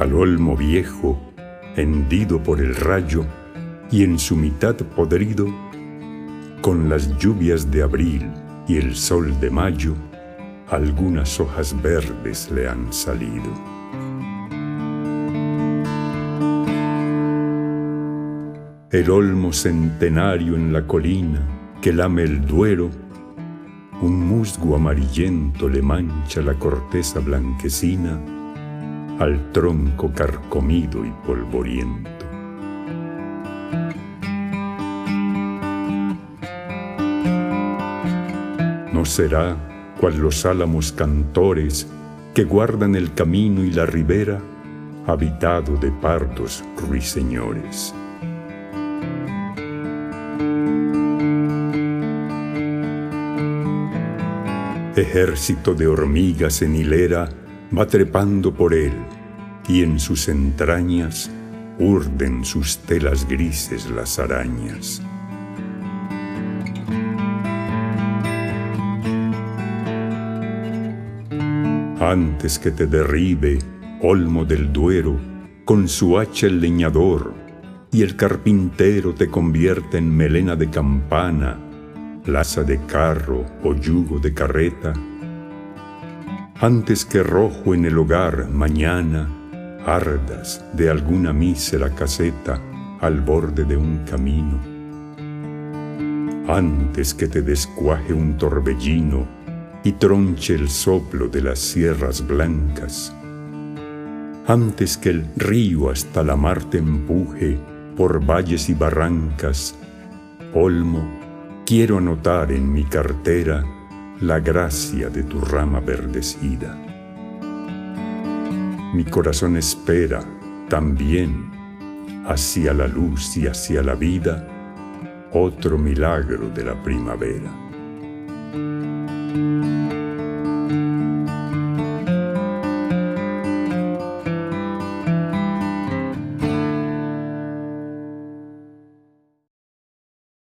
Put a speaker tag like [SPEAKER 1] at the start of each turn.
[SPEAKER 1] al olmo viejo, hendido por el rayo, y en su mitad podrido, con las lluvias de abril y el sol de mayo, algunas hojas verdes le han salido. El olmo centenario en la colina que lame el duero, un musgo amarillento le mancha la corteza blanquecina al tronco carcomido y polvoriento. No será cual los álamos cantores que guardan el camino y la ribera, habitado de pardos ruiseñores. Ejército de hormigas en hilera va trepando por él, y en sus entrañas urden sus telas grises las arañas. Antes que te derribe, olmo del Duero, con su hacha el leñador, y el carpintero te convierte en melena de campana, laza de carro o yugo de carreta, antes que rojo en el hogar mañana ardas de alguna mísera caseta al borde de un camino, antes que te descuaje un torbellino y tronche el soplo de las sierras blancas. Antes que el río hasta la mar te empuje por valles y barrancas, Olmo, quiero anotar en mi cartera la gracia de tu rama verdecida. Mi corazón espera también hacia la luz y hacia la vida otro milagro de la primavera.